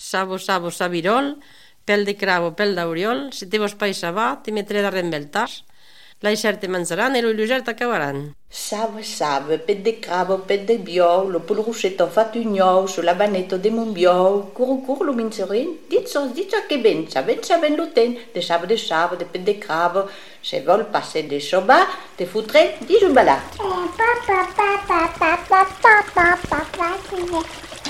Sabo, sabo, sabirol, pèl de cravo, pèl d'auriol, si te vos paisa va, te metré darrere del la xerta menjaran i l'ulluger t'acabaran. Save, save, pet de cravo, pet de biou, lo polrusset en fat un ou, la baneta de mon biou, curu, curu, lo mincerin, dit sos, dit que ben, saben, saben lo ten, de save, de save, de pet de cravo, se vol passer de soba, te fotré, dis un balat. Eh, papa, papa, papa, papa, papa, papa, papa, papa,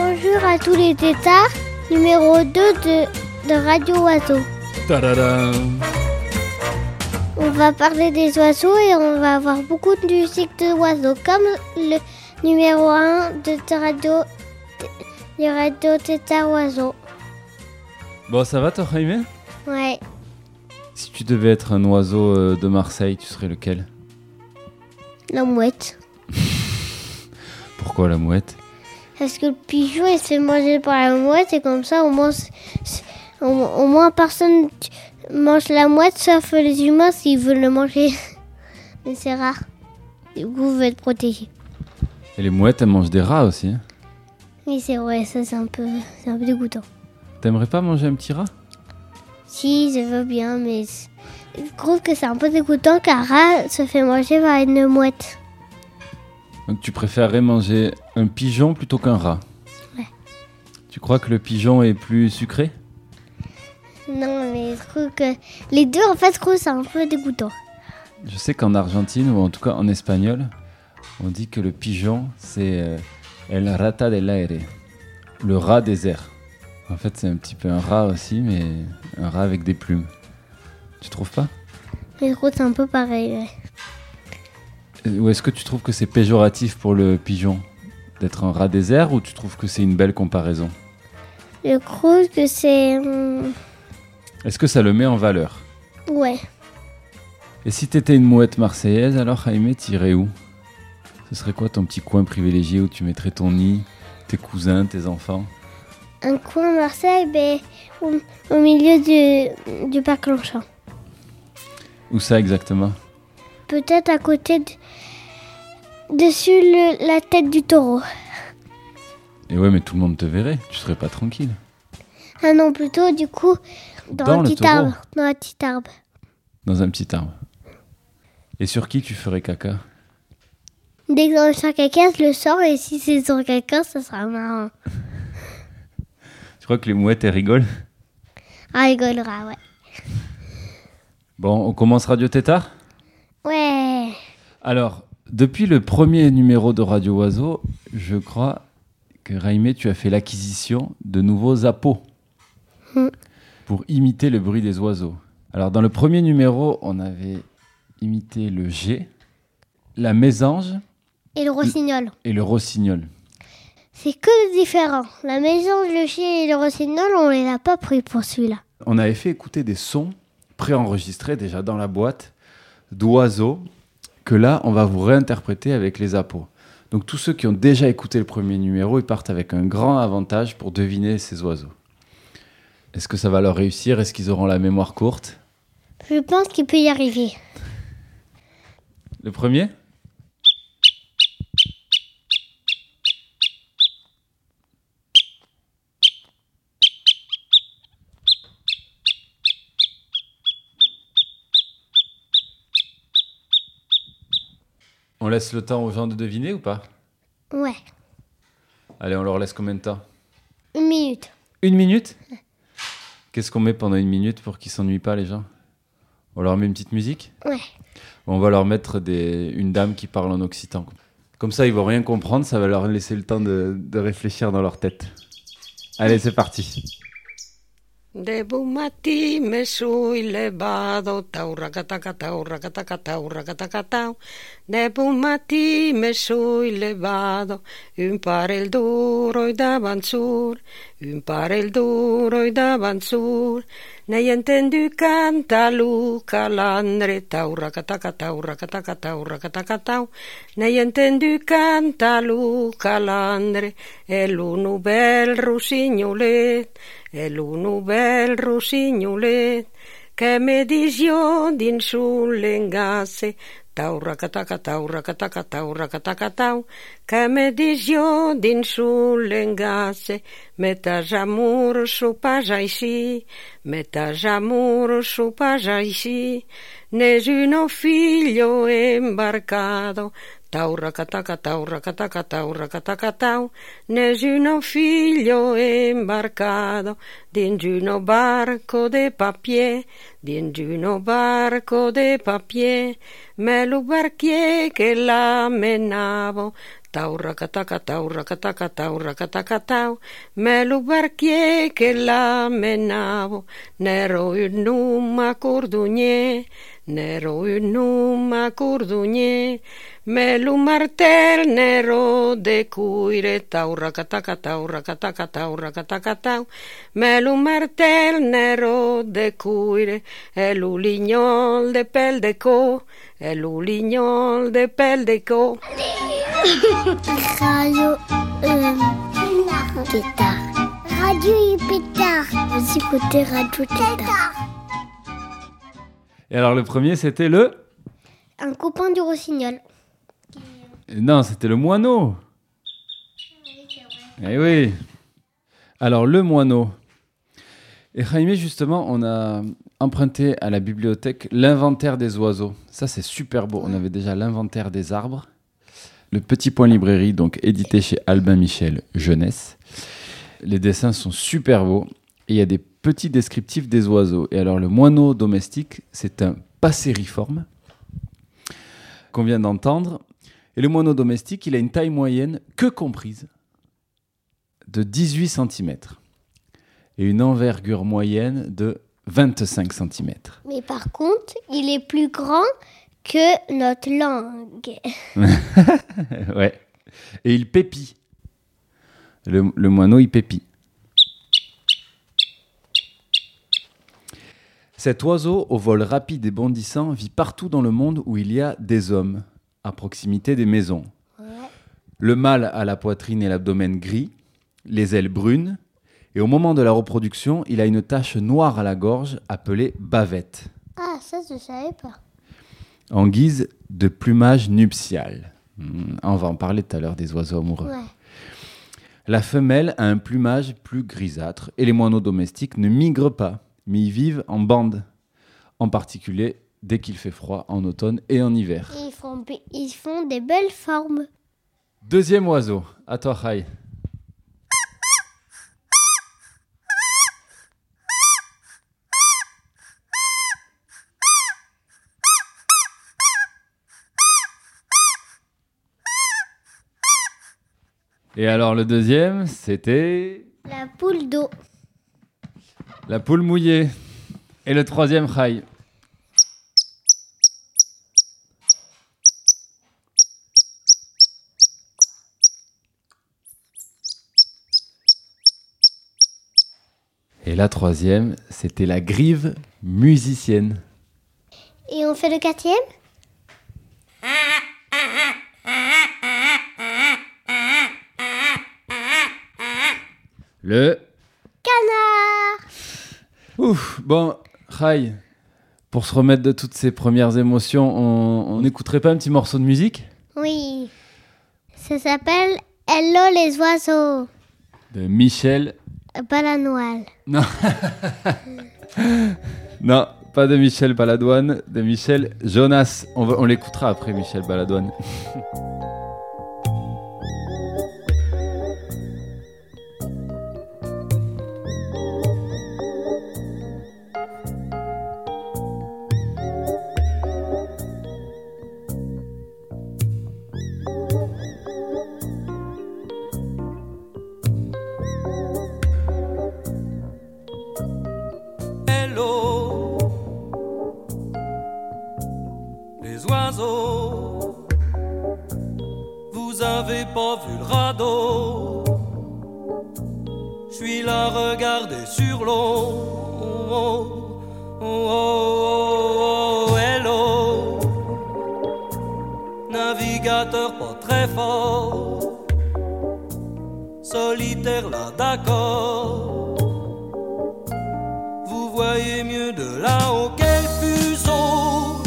Bonjour à tous les tétards, numéro 2 de, de Radio Oiseau. On va parler des oiseaux et on va avoir beaucoup de musique d'oiseaux, comme le numéro 1 de radio, de Radio Tétard Oiseau. Bon, ça va toi, Jaime? Ouais, Si tu devais être un oiseau euh, de Marseille, tu serais lequel? La mouette. Pourquoi la mouette? Parce que le pigeon il se fait manger par la mouette et comme ça au moins, au, au moins personne mange la mouette sauf les humains s'ils veulent le manger. Mais c'est rare. Du coup, vous êtes protégés. Et les mouettes, elles mangent des rats aussi. hein. Oui, c'est vrai, ça c'est un peu, c'est un peu dégoûtant. T'aimerais pas manger un petit rat? Si, je veux bien, mais je trouve que c'est un peu dégoûtant qu'un rat se fait manger par une mouette. Donc tu préférerais manger un pigeon plutôt qu'un rat Ouais. Tu crois que le pigeon est plus sucré? Non, mais je trouve que les deux, en fait, je trouve c'est un peu dégoûtant. Je sais qu'en Argentine, ou en tout cas en espagnol, on dit que le pigeon, c'est euh, el rata del aire, le rat des airs. En fait, c'est un petit peu un rat aussi, mais un rat avec des plumes. Tu trouves pas? Je trouve c'est un peu pareil. ouais. Euh, Ou est-ce que tu trouves que c'est péjoratif pour le pigeon d'être un rat des airs, ou tu trouves que c'est une belle comparaison? Je trouve que c'est... hum, Est-ce que ça le met en valeur? Ouais. Et si t'étais une mouette marseillaise, alors Jaime, t'irais où? Ce serait quoi ton petit coin privilégié où tu mettrais ton nid, tes cousins, tes enfants? Un coin à Marseille, ben, au, au milieu du, du parc Longchamp. Où ça exactement? Peut-être à côté de... Dessus le- la tête du taureau. Et ouais, mais tout le monde te verrait, tu serais pas tranquille. Ah non, plutôt du coup, dans, Dans un petit taureau. arbre. Dans un petit arbre. Dans un petit arbre. Et sur qui tu ferais caca? Dès que dans le caca, je le sors et si c'est sur quelqu'un, ça sera marrant. Tu crois que les mouettes, elles rigolent? Ah, rigolera, ouais. Bon, on commence Radio Tétard? Ouais. Alors, depuis le premier numéro de Radio Oiseau, je crois que Raimé, tu as fait l'acquisition de nouveaux appos Hmm. pour imiter le bruit des oiseaux. Alors, dans le premier numéro, on avait imité le G, la mésange Et le rossignol. et le rossignol. C'est que différent. La maison, le chien et le rossignol, on les a pas pris pour celui-là. On avait fait écouter des sons préenregistrés déjà dans la boîte d'oiseaux que là, on va vous réinterpréter avec les appos. Donc tous ceux qui ont déjà écouté le premier numéro, ils partent avec un grand avantage pour deviner ces oiseaux. Est-ce que ça va leur réussir? Est-ce qu'ils auront la mémoire courte? Je pense qu'il peut y arriver. Le premier? On laisse le temps aux gens de deviner ou pas? Ouais. Allez, on leur laisse combien de temps? Une minute. Une minute? Qu'est-ce qu'on met pendant une minute pour qu'ils s'ennuient pas les gens? On leur met une petite musique? Ouais. On va leur mettre des... une dame qui parle en occitan. Comme ça, ils vont rien comprendre, ça va leur laisser le temps de, de réfléchir dans leur tête. Allez, c'est parti. Debumati mesu elevado, taurra cataca, taurra cataca, taurra cataca, tau. Debumati mesu elevado, un par el duro y daban sur, un par el duro y daban sur. Ne entendu canta taluka landre taura kataka taura kataka taura kataka tau. Neijenten dykään taluka landre elunu bel rusignolet elunu bel rusignolet. Che me disio din sulle ngasse tau, racatacatau, racatacatau, racatacatau, que me disió din l'engasse, me tas amor sopars així, me tas amor sopars així, nes figlio embarcado, Tau, racataca, tau, racataca, tau, racataca, tau, nessuno figlio è imbarcato, barco de papier, di nessuno barco de papier, me lo barchier che la menavo, tau, racataca, tau, racataca, tau, racataca, tau, me lo barchier che la menavo, nero il numma cordunier, n'ero numa cordonyer, me lo martel nero de cuire, tau racatacatau, racatacatau, racatacatau, me lo martel nero de cuire, e l'ulignol de pel de co, e l'ulignol de pel de co. Radio euh, Tétard. Radio Pétard. Vous écoutez Radio Tétard. Et alors le premier, c'était le... Un copain du rossignol. Non, c'était le moineau. Eh oui. Alors le moineau. Et Jaime, justement, on a emprunté à la bibliothèque l'inventaire des oiseaux. Ça, c'est super beau. On avait déjà l'inventaire des arbres. Le Petit Point Librairie, donc édité chez Albin Michel Jeunesse. Les dessins sont super beaux. Et il y a des petits descriptifs des oiseaux. Et alors, le moineau domestique, c'est un passériforme qu'on vient d'entendre. Et le moineau domestique, il a une taille moyenne, que comprise, de 18 cm. Et une envergure moyenne de 25 cm. Mais par contre, il est plus grand que notre langue. ouais. Et il pépit. Le, le moineau, il pépit. Cet oiseau, au vol rapide et bondissant, vit partout dans le monde où il y a des hommes, à proximité des maisons. Le mâle a la poitrine et l'abdomen gris, les ailes brunes, et au moment de la reproduction, il a une tache noire à la gorge appelée bavette, Ah, ça, je savais pas. en guise de plumage nuptial. Hmm, On va en parler tout à l'heure des oiseaux amoureux. Ouais. La femelle a un plumage plus grisâtre et les moineaux domestiques ne migrent pas, mais ils vivent en bande, en particulier dès qu'il fait froid en automne et en hiver. Font, ils font des belles formes. Deuxième oiseau, à toi Rai. Et alors le deuxième, c'était La poule d'eau. La poule mouillée. Et le troisième, Rai. Et la troisième, c'était la grive musicienne. Et on fait le quatrième? Le Canard Ouf, bon, Rai, pour se remettre de toutes ces premières émotions, on n'écouterait pas un petit morceau de musique? Oui. Ça s'appelle Hello les oiseaux. De Michel. Balanoal. Non. non, pas de Michel Baladouane, de Michel Jonas. On, va- on l'écoutera après Michel Baladouane. Vous voyez mieux de là-haut quel fuseau,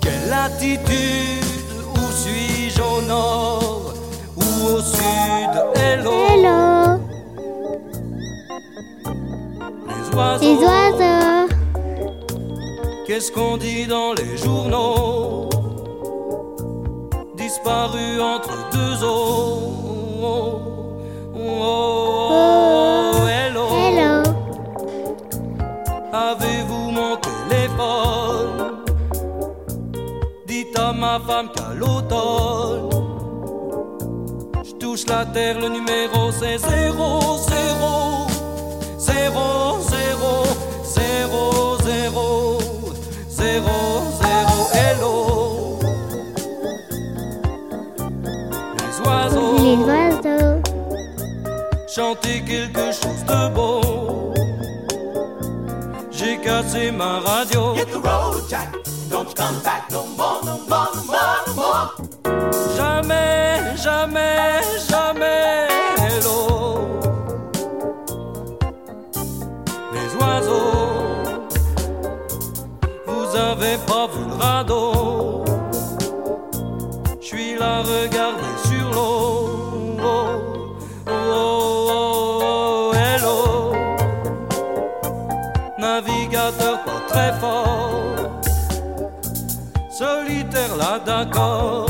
quelle latitude, où suis-je au nord ou au sud, hello. Hello, Les oiseaux, les oiseaux. qu'est-ce qu'on dit dans les journaux? Disparu entre deux eaux. Oh, oh, oh, téléphone Dites à ma femme qu'à l'automne Je touche la terre, le numéro c'est 0, 0 0, 0 0, 0 0, 0, hello. Les les oiseaux. Oiseaux. chanter quelque chose de beau. J'ai cassé ma radio. Jamais, jamais, jamais, Go.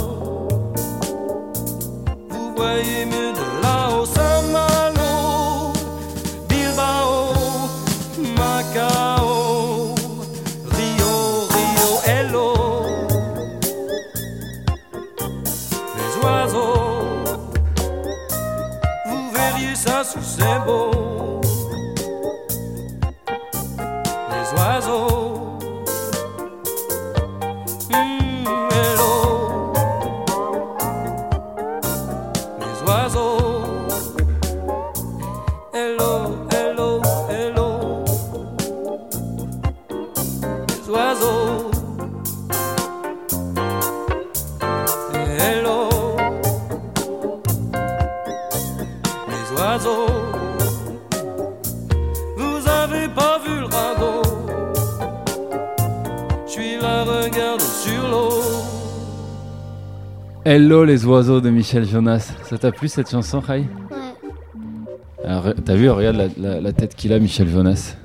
Hello les oiseaux de Michel Jonas. Ça t'a plu cette chanson, Rai Ouais. Alors, T'as vu, regarde la, la- la tête qu'il a, Michel Jonas.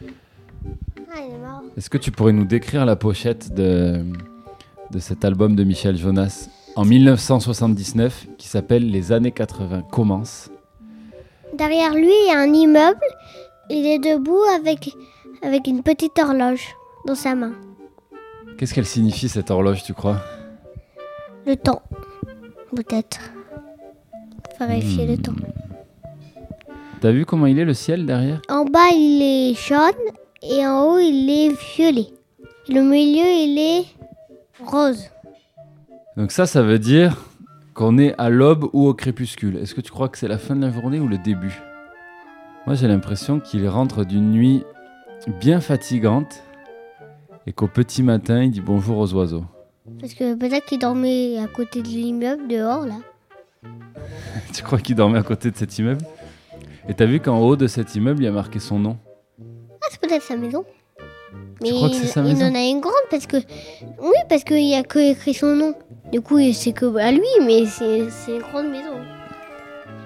Ah, il est marrant. Est-ce que tu pourrais nous décrire la pochette de, de cet album de Michel Jonas en 1979 qui s'appelle Les années 80 commencent Derrière lui, il y a un immeuble. Il est debout avec, avec une petite horloge dans sa main. Qu'est-ce qu'elle signifie cette horloge, tu crois? Le temps, peut-être. Vérifier le temps. T'as vu comment il est le ciel derrière? En bas, il est jaune et en haut, il est violet. Et le milieu, il est rose. Donc ça, ça veut dire qu'on est à l'aube ou au crépuscule. Est-ce que tu crois que c'est la fin de la journée ou le début? Moi, j'ai l'impression qu'il rentre d'une nuit bien fatigante et qu'au petit matin, il dit bonjour aux oiseaux. Parce que peut-être qu'il dormait à côté de l'immeuble dehors, là. tu crois qu'il dormait à côté de cet immeuble? Et t'as vu qu'en haut de cet immeuble, il y a marqué son nom? Ah, c'est peut-être sa maison. Mais crois que c'est il, sa il maison? en a une grande parce que. Oui, parce qu'il n'y a que écrit son nom. Du coup, c'est que à lui, mais c'est c'est une grande maison.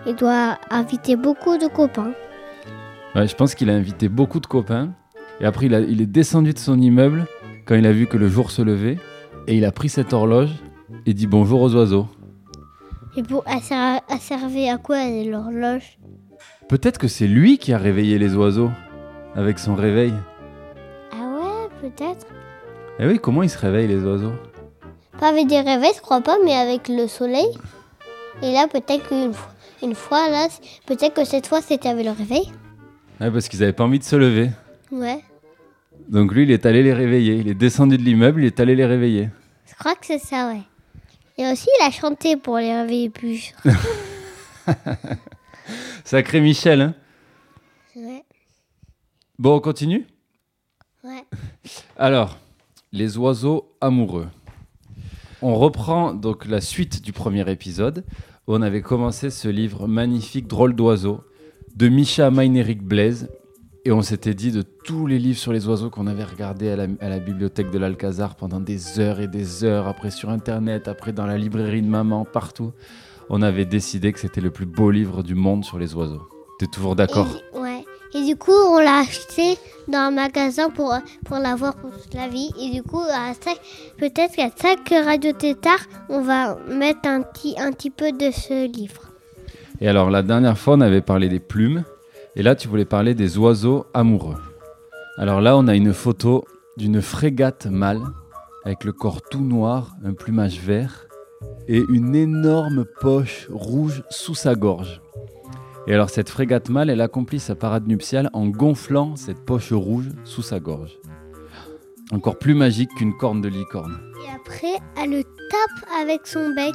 Il doit inviter beaucoup de copains. Ouais, je pense qu'il a invité beaucoup de copains. Et après, il, a- il est descendu de son immeuble quand il a vu que le jour se levait. Et il a pris cette horloge et dit bonjour aux oiseaux. Et pour, elle, ser- elle servait à quoi l'horloge? Peut-être que c'est lui qui a réveillé les oiseaux avec son réveil. Ah ouais, peut-être. Eh oui, comment ils se réveillent les oiseaux? Pas avec des réveils, je crois pas, mais avec le soleil. Et là, peut-être qu'une fois, une fois, là, peut-être que cette fois, c'était avec le réveil. Ouais, Parce qu'ils avaient pas envie de se lever. Ouais. Donc lui, il est allé les réveiller. Il est descendu de l'immeuble, il est allé les réveiller. Je crois que c'est ça, ouais. Et aussi, il a chanté pour les réveiller plus. Sacré Michel, hein ouais, Bon, on continue? Ouais. Alors, les oiseaux amoureux. On reprend donc la suite du premier épisode où on avait commencé ce livre magnifique Drôle d'oiseaux de Micha Meineric Blaise et on s'était dit de tous les livres sur les oiseaux qu'on avait regardés à la, à la bibliothèque de l'Alcazar pendant des heures et des heures, après sur internet, après dans la librairie de maman, partout, on avait décidé que c'était le plus beau livre du monde sur les oiseaux. T'es toujours d'accord? Et, ouais. Et du coup, on l'a acheté dans un magasin pour, pour l'avoir pour toute la vie. Et du coup, peut-être qu'à chaque radio tétard, on va mettre un petit, un petit peu de ce livre. Et alors, la dernière fois, on avait parlé des plumes. Et là, tu voulais parler des oiseaux amoureux. Alors là, on a une photo d'une frégate mâle avec le corps tout noir, un plumage vert et une énorme poche rouge sous sa gorge. Et alors, cette frégate mâle, elle accomplit sa parade nuptiale en gonflant cette poche rouge sous sa gorge. Encore plus magique qu'une corne de licorne. Et après, elle le tape avec son bec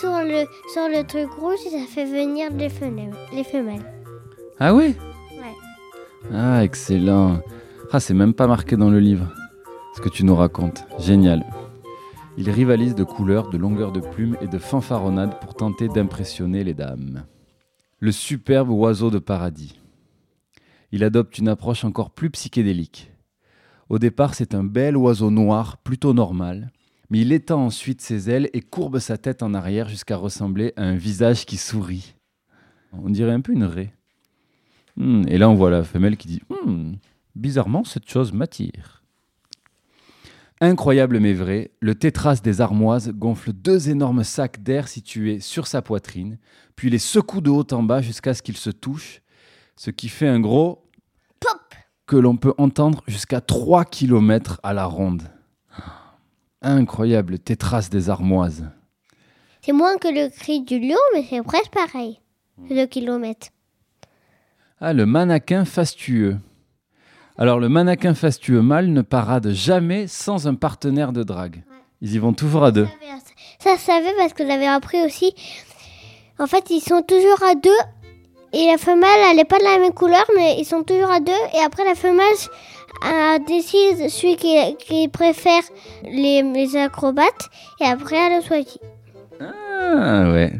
sur le, sur le truc rouge et ça fait venir les femelles. Les femelles. Ah oui Ouais. Ah, excellent. Ah, c'est même pas marqué dans le livre. Ce que tu nous racontes. Génial. Ils rivalisent de couleurs, de longueur de plumes et de fanfaronnades pour tenter d'impressionner les dames. Le superbe oiseau de paradis. Il adopte une approche encore plus psychédélique. Au départ, c'est un bel oiseau noir, plutôt normal, mais il étend ensuite ses ailes et courbe sa tête en arrière jusqu'à ressembler à un visage qui sourit. On dirait un peu une raie. Hmm, et là, on voit la femelle qui dit Hmm, Bizarrement, cette chose m'attire. Incroyable mais vrai, le tétras des armoises gonfle deux énormes sacs d'air situés sur sa poitrine, puis les secoue de haut en bas jusqu'à ce qu'ils se touchent, ce qui fait un gros Pop que l'on peut entendre jusqu'à 3 km à la ronde. Incroyable tétras des armoises. C'est moins que le cri du lion, mais c'est presque pareil. Le kilomètre. Ah, le mannequin fastueux. Alors, le mannequin fastueux mâle ne parade jamais sans un partenaire de drague. Ils y vont toujours à deux. Ça, je savais parce que j'avais appris aussi. En fait, ils sont toujours à deux. Et la femelle, elle n'est pas de la même couleur, mais ils sont toujours à deux. Et après, la femelle euh, décide celui qui, qui préfère les, les acrobates. Et après, elle le choisit. Ah ouais.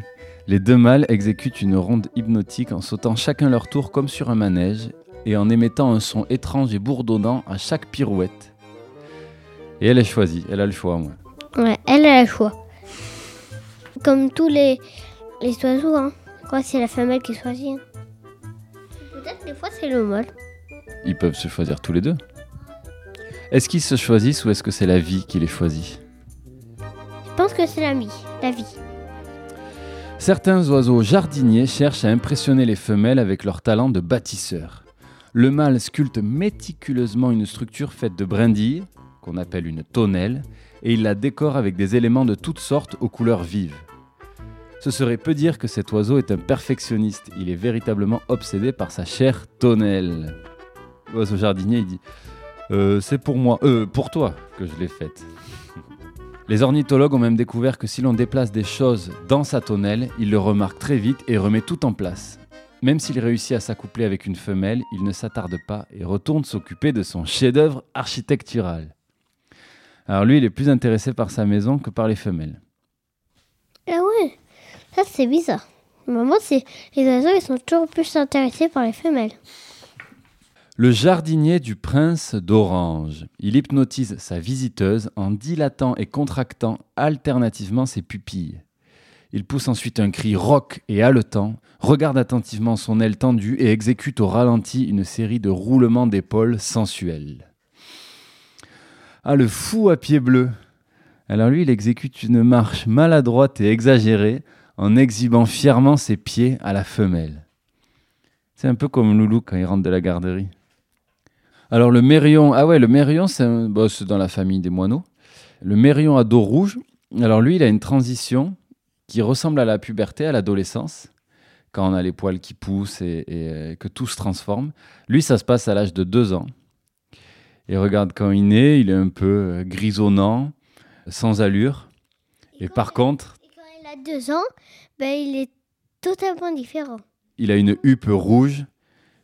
Les deux mâles exécutent une ronde hypnotique en sautant chacun leur tour comme sur un manège et en émettant un son étrange et bourdonnant à chaque pirouette. Et elle est choisie, elle a le choix, moi. Ouais, elle a le choix. Comme tous les, les oiseaux, hein. Quoi, c'est la femelle qui choisit. hein. Peut-être des fois, c'est le mâle. Ils peuvent se choisir tous les deux. Est-ce qu'ils se choisissent ou est-ce que c'est la vie qui les choisit? Je pense que c'est la vie. La vie. Certains oiseaux jardiniers cherchent à impressionner les femelles avec leur talent de bâtisseur. Le mâle sculpte méticuleusement une structure faite de brindilles, qu'on appelle une tonnelle, et il la décore avec des éléments de toutes sortes aux couleurs vives. Ce serait peu dire que cet oiseau est un perfectionniste, il est véritablement obsédé par sa chère tonnelle. L'oiseau jardinier, il dit Euh, C'est pour moi, euh, pour toi que je l'ai faite. Les ornithologues ont même découvert que si l'on déplace des choses dans sa tonnelle, il le remarque très vite et remet tout en place. Même s'il réussit à s'accoupler avec une femelle, il ne s'attarde pas et retourne s'occuper de son chef-d'œuvre architectural. Alors lui, il est plus intéressé par sa maison que par les femelles. Ah ouais, ça c'est bizarre. Maman, c'est les oiseaux, ils sont toujours plus intéressés par les femelles. Le jardinier du prince d'Orange. Il hypnotise sa visiteuse en dilatant et contractant alternativement ses pupilles. Il pousse ensuite un cri rauque et haletant, regarde attentivement son aile tendue et exécute au ralenti une série de roulements d'épaules sensuels. Ah, le fou à pied bleu Alors lui, il exécute une marche maladroite et exagérée en exhibant fièrement ses pieds à la femelle. C'est un peu comme Loulou quand il rentre de la garderie. Alors le mérion, ah ouais, le mérion, c'est un- dans la famille des moineaux. Le mérion à dos rouge, alors lui, il a une transition qui ressemble à la puberté, à l'adolescence, quand on a les poils qui poussent et, et, euh, que tout se transforme. Lui, ça se passe à l'âge de deux ans. Et regarde, quand il naît, il est un peu euh, grisonnant, sans allure. Et par contre, Et quand il a deux ans, ben, il est totalement différent. il a une huppe rouge,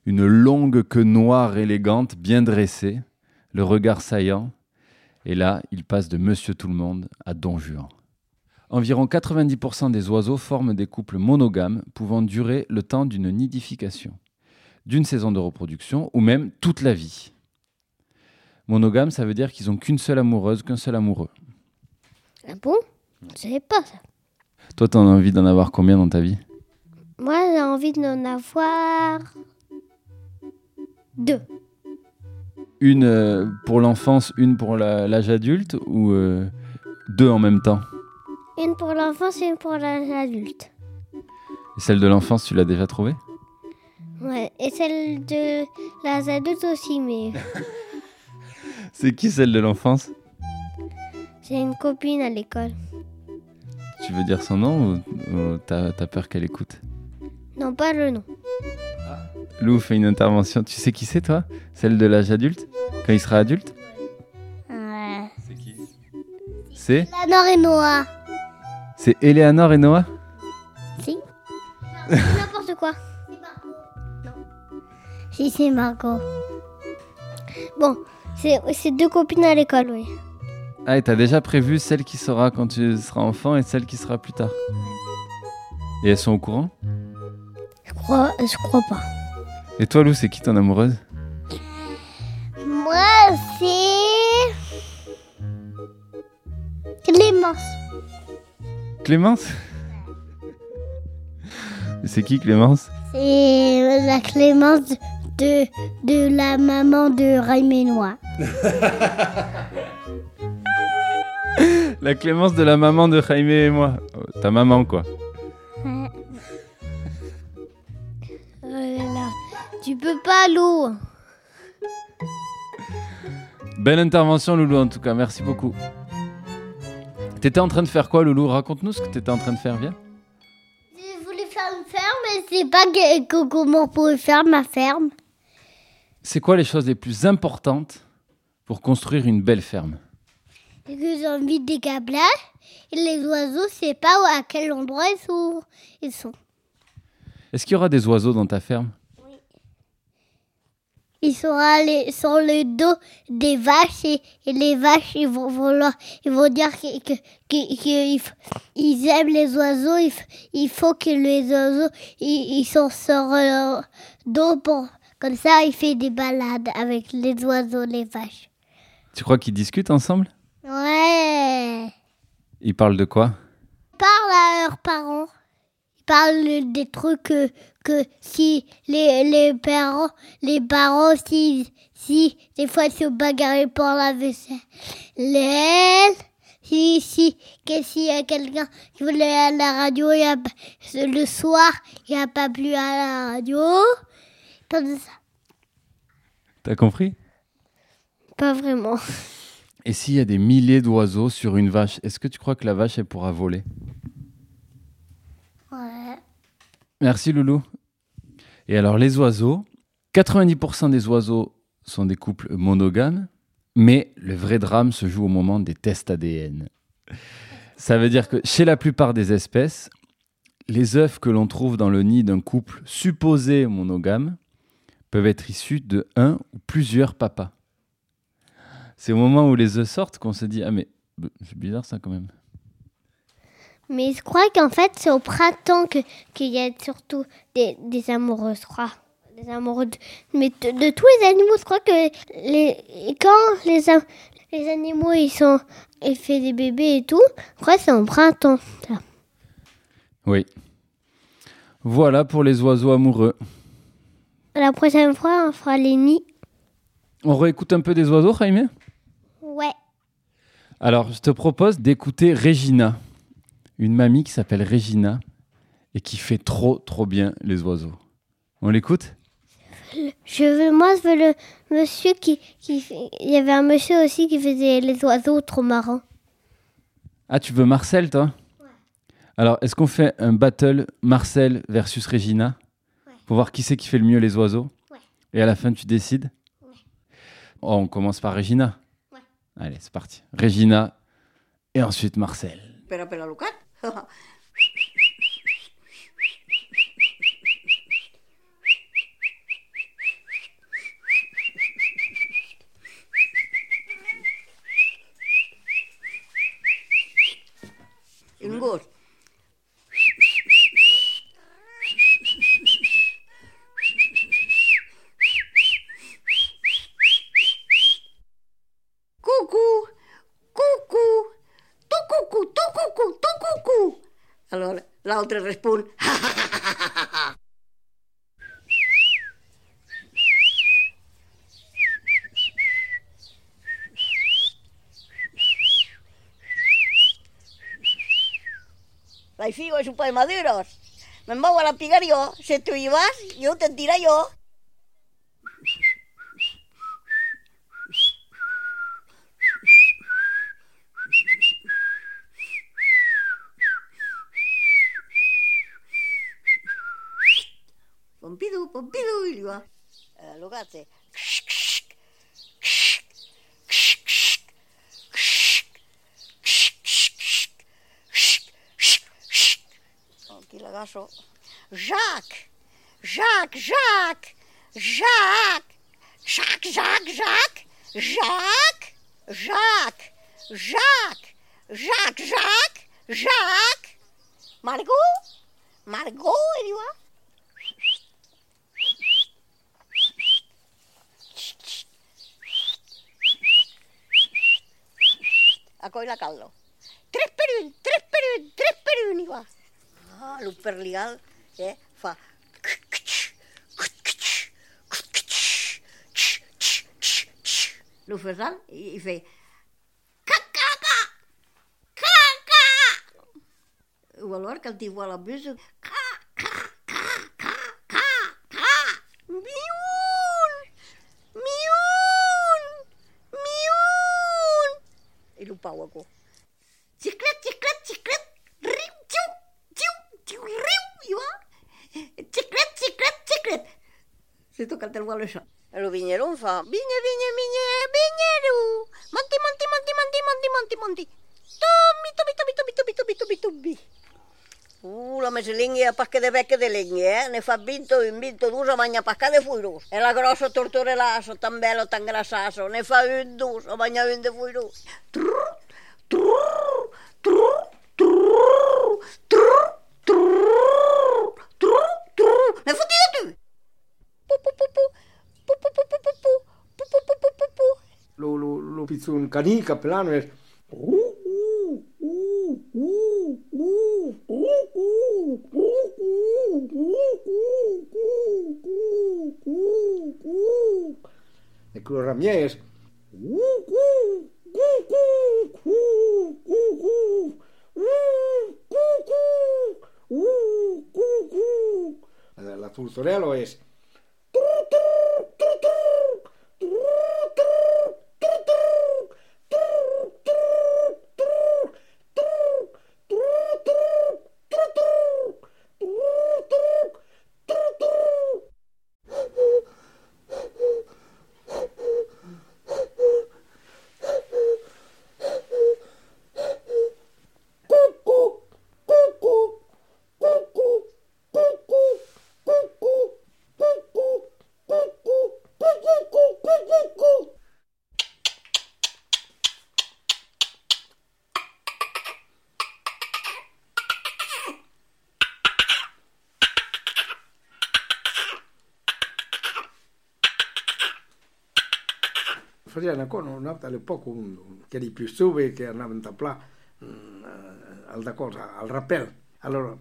une longue queue noire élégante, bien dressée, le regard saillant. Et là, il passe de Monsieur Tout-le-Monde à Don Juan. Environ 90% des oiseaux forment des couples monogames pouvant durer le temps d'une nidification, d'une saison de reproduction ou même toute la vie. Monogame, ça veut dire qu'ils n'ont qu'une seule amoureuse, qu'un seul amoureux. Ah bon? Je savais pas ça. Toi, tu as envie d'en avoir combien dans ta vie? Moi, j'ai envie d'en avoir deux. Une euh, pour l'enfance, une pour l'âge adulte ou euh, deux en même temps? Une pour l'enfance et une pour l'âge adulte. Et celle de l'enfance, tu l'as déjà trouvée? Ouais, et celle de l'âge adulte aussi, mais C'est qui celle de l'enfance? J'ai une copine à l'école. Tu veux dire son nom ou, ou t'as t'as peur qu'elle écoute? Non, pas le nom. Lou fait une intervention. Tu sais qui c'est toi? Celle de l'âge adulte? Quand il sera adulte? Ouais. C'est qui? C'est? La Nord et Noah. C'est Eleanor et Noah? Si N'importe quoi. Non. Si, c'est Margot. Bon, c'est c'est deux copines à l'école, oui. Ah, et t'as déjà prévu celle qui sera quand tu seras enfant et celle qui sera plus tard? Et elles sont au courant? Je crois, je crois pas. Et toi, Lou, c'est qui ton amoureuse? Moi, c'est. Clémence. Clémence? C'est qui Clémence? C'est la Clémence de, de la maman de Raimenois. La Clémence de la maman de Jaime et moi. Oh, Ta maman, quoi. Tu peux pas, Lou. Belle intervention, Loulou, en tout cas. Merci beaucoup. T'étais en train de faire quoi, Loulou? Raconte-nous ce que t'étais en train de faire, viens. Je voulais faire une ferme, mais je sais pas que- comment pourrait faire ma ferme. C'est quoi les choses les plus importantes pour construire une belle ferme? Et que j'ai envie des câblages. Et les oiseaux, sais pas à quel endroit. Ils sont. Est-ce qu'il y aura des oiseaux dans ta ferme? Ils sont allés sur le dos des vaches et, et les vaches ils vont, vont leur- ils vont dire que, que, que- que ils, aiment les oiseaux. Il, il faut que les oiseaux ils, ils sont sur leur dos pour comme ça il fait des balades avec les oiseaux, les vaches. Tu crois qu'ils discutent ensemble? Ouais. Ils parlent de quoi? Ils parlent à leurs parents. Ils parlent des trucs que, si les, les parents, les parents, si, si des fois ils se bagarrent pour la vaisselle, les, si, si, que s'il y a quelqu'un qui voulait à la radio, y a, le soir, il n'y a pas plus à la radio. Ça. T'as compris? Pas vraiment. Et s'il y a des milliers d'oiseaux sur une vache, est-ce que tu crois que la vache, elle pourra voler? Ouais. Merci, Loulou. Et alors, les oiseaux, 90% des oiseaux sont des couples monogames, mais le vrai drame se joue au moment des tests ADN. Ça veut dire que chez la plupart des espèces, les œufs que l'on trouve dans le nid d'un couple supposé monogame peuvent être issus de un ou plusieurs papas. C'est au moment où les œufs sortent qu'on se dit Ah, mais bah, c'est bizarre ça quand même. Mais je crois qu'en fait, c'est au printemps qu'il y a surtout des, des amoureux, je crois. Des amoureux de, mais de, de tous les animaux, je crois que les, quand les, les animaux ils sont ils font des bébés et tout, je crois que c'est au printemps. ça. Oui. Voilà pour les oiseaux amoureux. La prochaine fois, on fera les nids. On réécoute un peu des oiseaux, Jaime Ouais. Alors, je te propose d'écouter Regina, une mamie qui s'appelle Regina et qui fait trop, trop bien les oiseaux. On l'écoute? Je veux, moi, je veux le monsieur qui, qui il y avait un monsieur aussi qui faisait les oiseaux trop marrants. Ah, tu veux Marcel, toi? Alors, est-ce qu'on fait un battle Marcel versus Regina? Pour voir qui c'est qui fait le mieux les oiseaux? Ouais. Et à la fin, tu décides? Oh, on commence par Regina Ouais. Allez, c'est parti. Regina et ensuite Marcel. per a per a Lucat. I un L'altre respon. Hay figo y supo de maduros. Me voy a la pigar yo. Si tú ibas, yo te tira yo. Jacques! Jacques! Jacques, Jacques, Jacques! Jacques! Jacques! Jacques! Jacques, Jacques! Margot? Margot, il y va. a coi la caldo. Tres per un, tres per un, tres per un, i va. Ah, l'uperligal eh, fa... L'ufesal i, i fe... Cacaca! Caca! O allora que el tio a la buse... Ca, ca, ca, ca, ca, ca! Miun! Miun! Miun! I lo pau acó. Xiclet, xiclet, xiclet, riu, xiu, xiu, xiu, riu, i va. Xiclet, xiclet, xiclet. Se toca el telual això. El viñero em fa, vinya, vinya, vinya, Claro. Monti, Monti, Monti, Monti, Monti, Monti, Monti. Tommy, Tommy, Tommy, Tommy, Tommy, Tommy, Tommy, Tommy. Uh, la a pasca de becca de lingue, eh? Ne fa 20 o 22 a bagna pasca de fuirus. E la grossa tortorelasso, tan bello, tan grassasso, ne fa un, d'uso a bagna un de fuirus. Trrr, trrr. pitsun canica pe la noer. De Cruz Ramírez. La, la es. Una volta un po' con, che di più stuve che andavano a plà al cosa, al rappel. Allora,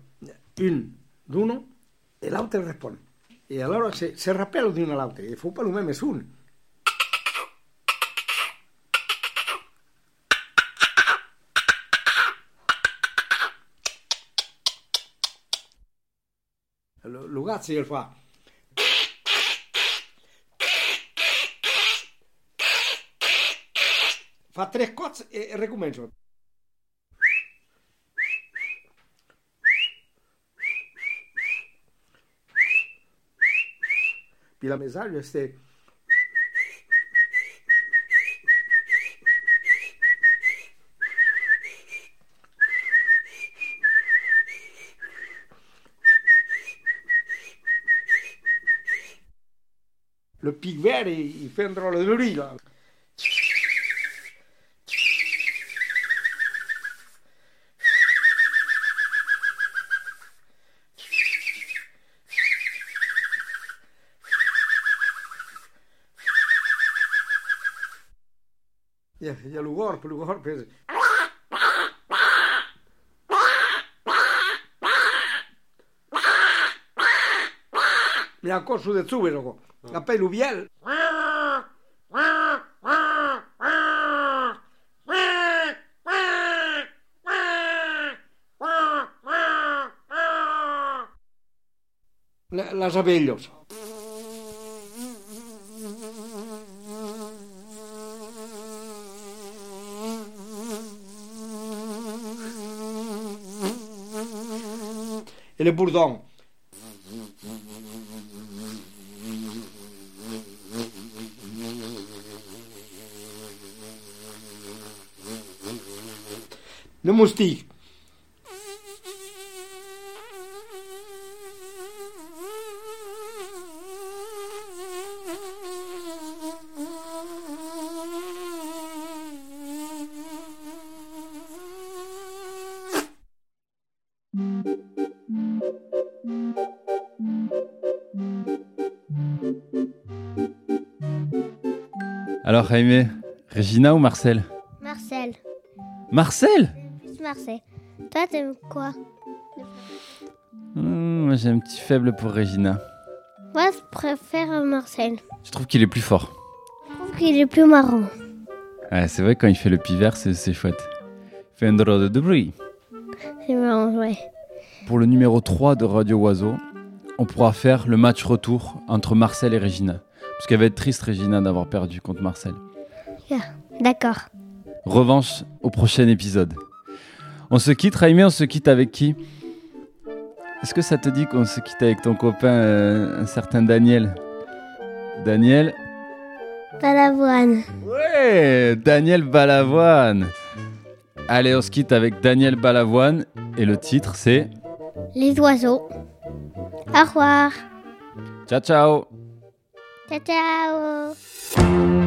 un d'uno e l'altro risponde. E allora se, se rappello di uno all'altro, e fu per un meme su uno. Lugazzi gli fa la trecoț e la message, le pic vert, il, il fait un drôle de bruit. Il y a, il y a le corp, le corp és... Mi ha corso de zubero, la peluvial. La- Las abellos. Et le bourdon. Le moustique. Alors, Jaime, Regina ou Marcel? Marcel. Marcel? Plus Marcel. Toi, t'aimes quoi? Hum, Moi, j'ai un petit faible pour Regina. Moi, je préfère Marcel. Je trouve qu'il est plus fort. Je trouve qu'il est plus marrant. C'est vrai, quand il fait le pivert, c'est c'est chouette. Il fait un drôle de bruit. C'est marrant, ouais. Pour le numéro 3 de Radio Oiseau, on pourra faire le match retour entre Marcel et Regina. Parce qu'elle va être triste, Regina, d'avoir perdu contre Marcel. D'accord. Revanche au prochain épisode. On se quitte, Raimé, on se quitte avec qui? Est-ce que ça te dit qu'on se quitte avec ton copain, euh, un certain Daniel? Daniel? Pas l'avoine. Ouais Daniel Balavoine Allez, on se quitte avec Daniel Balavoine et le titre c'est Les oiseaux. Au revoir. Ciao ciao Ciao, ciao. Le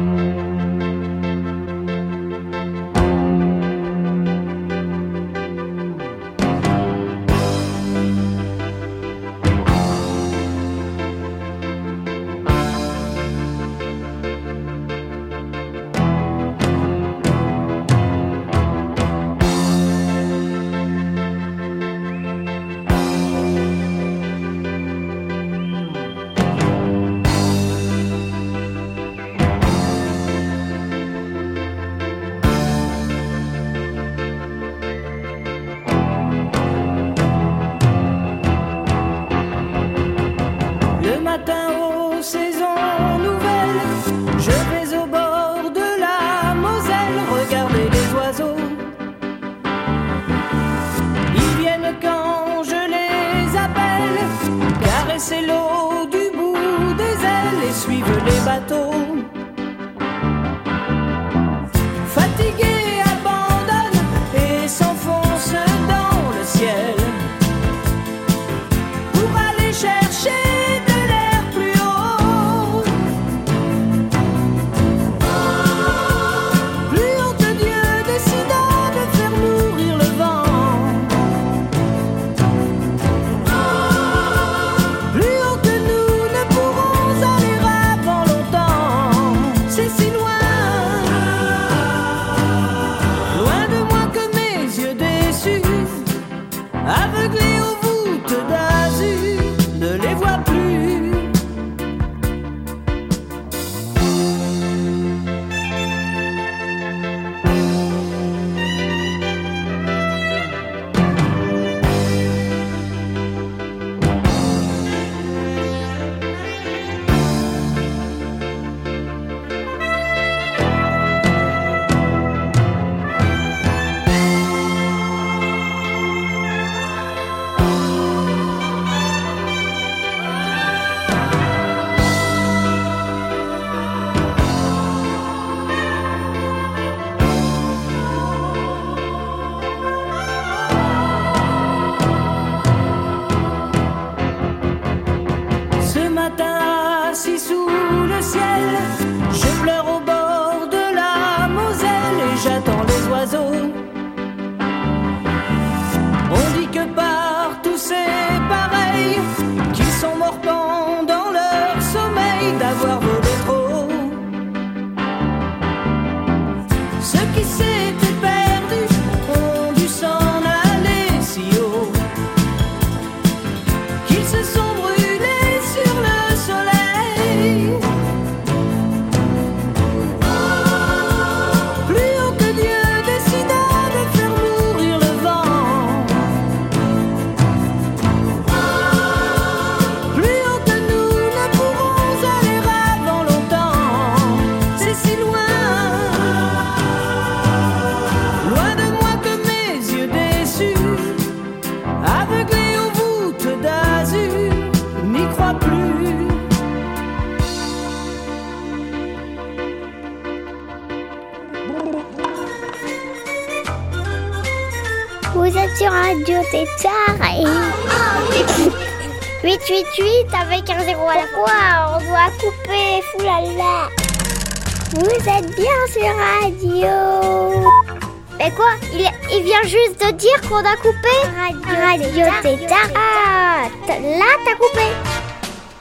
dire qu'on a coupé Radio, Radio Tétard. Ah, là, t'as coupé.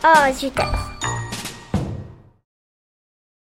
Oh, zut